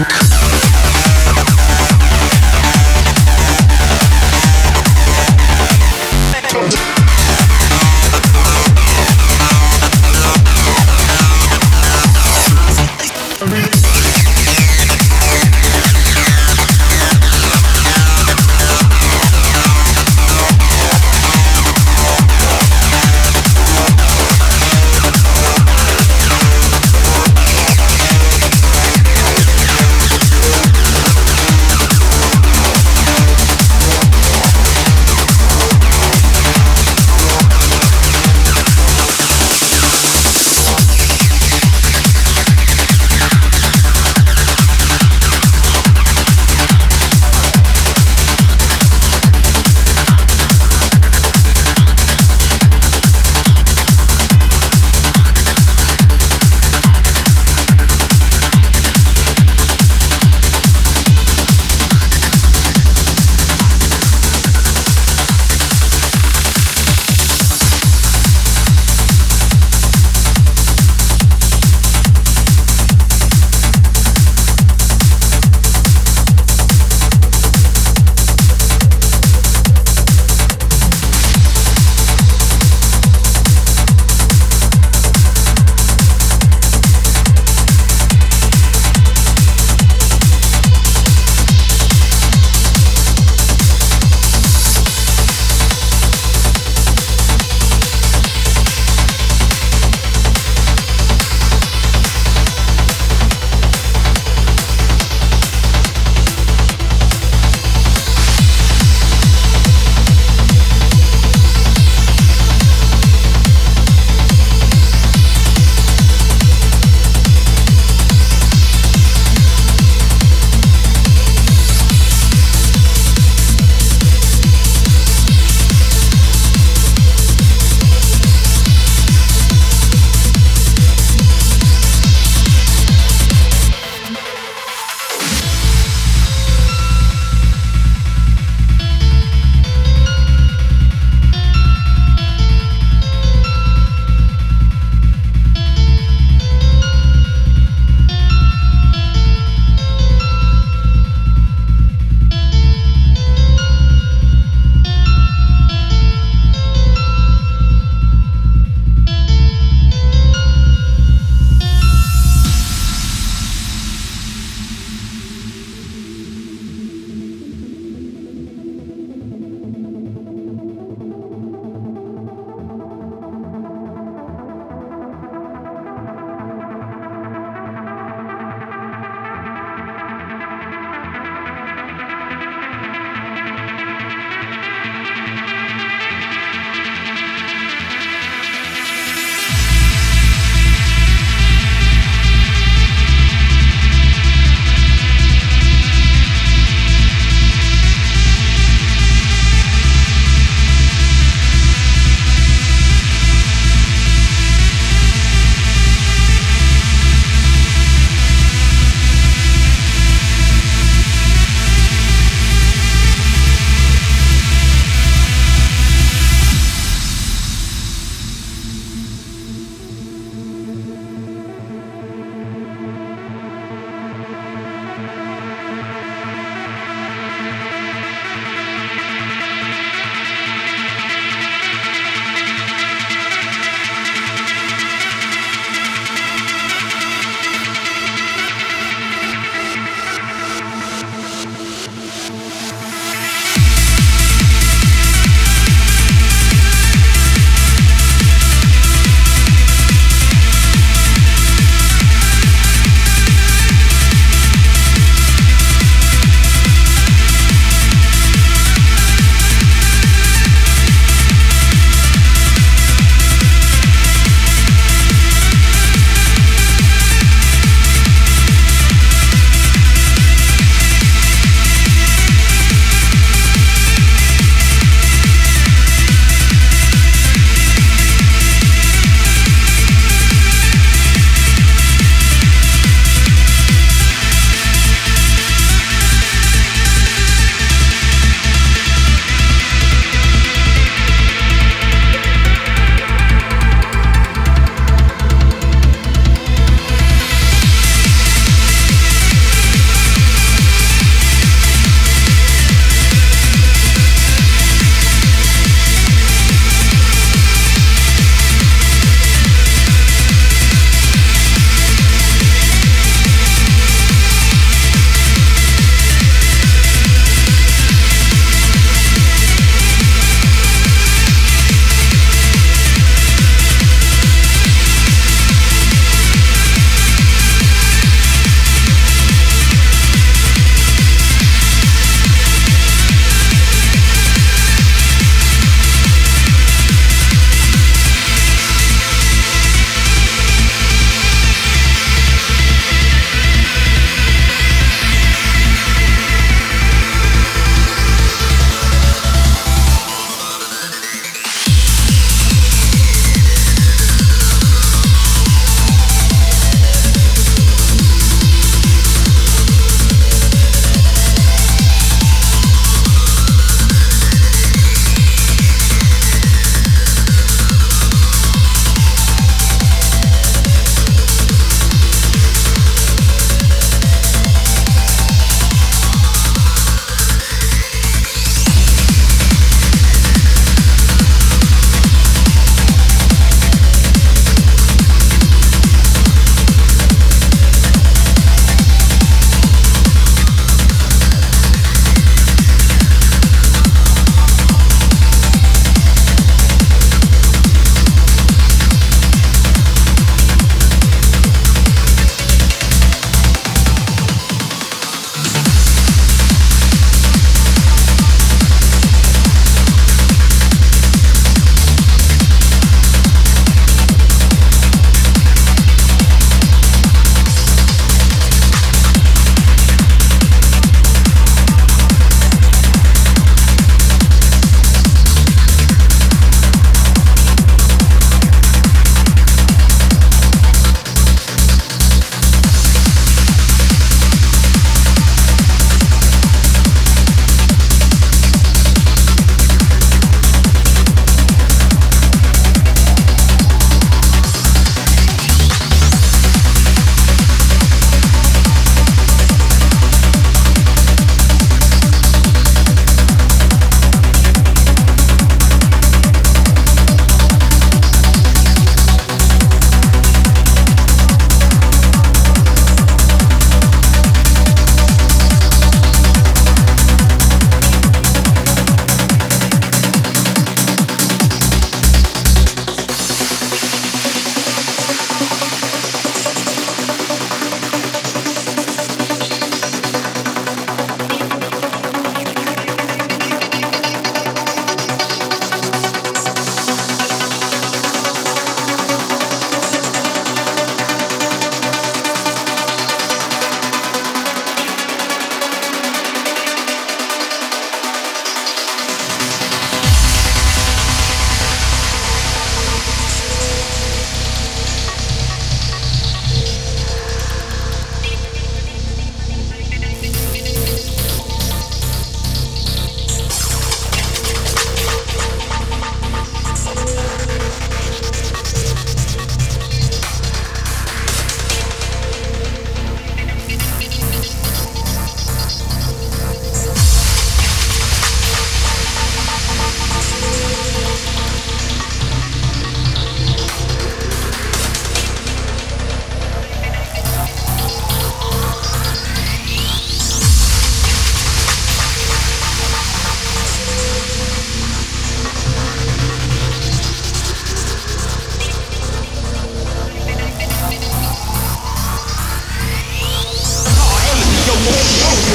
Zug.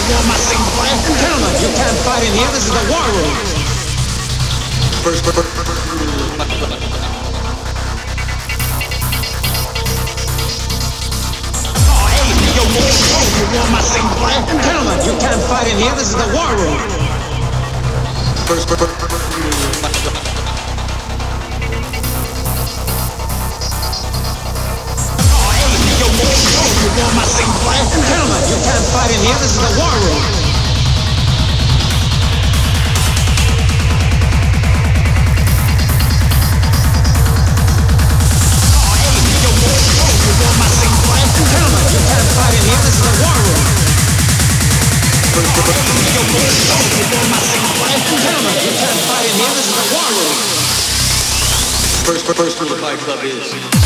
Gentlemen, you can't fight in here. This is the war room. First, first, first. Gentlemen, you can't fight in here. This is the war room. First, first, first. Gentlemen, you can't fight in here. This is a war room. Gentlemen, you can't fight in here. This is the war room. Gentlemen, you can't fight in here. This is the war room. First, first, first. the Fight Club is. Gentlemen,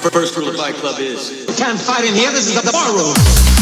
First, first. the Fight Club is. You can't fight in here. This is the bar room.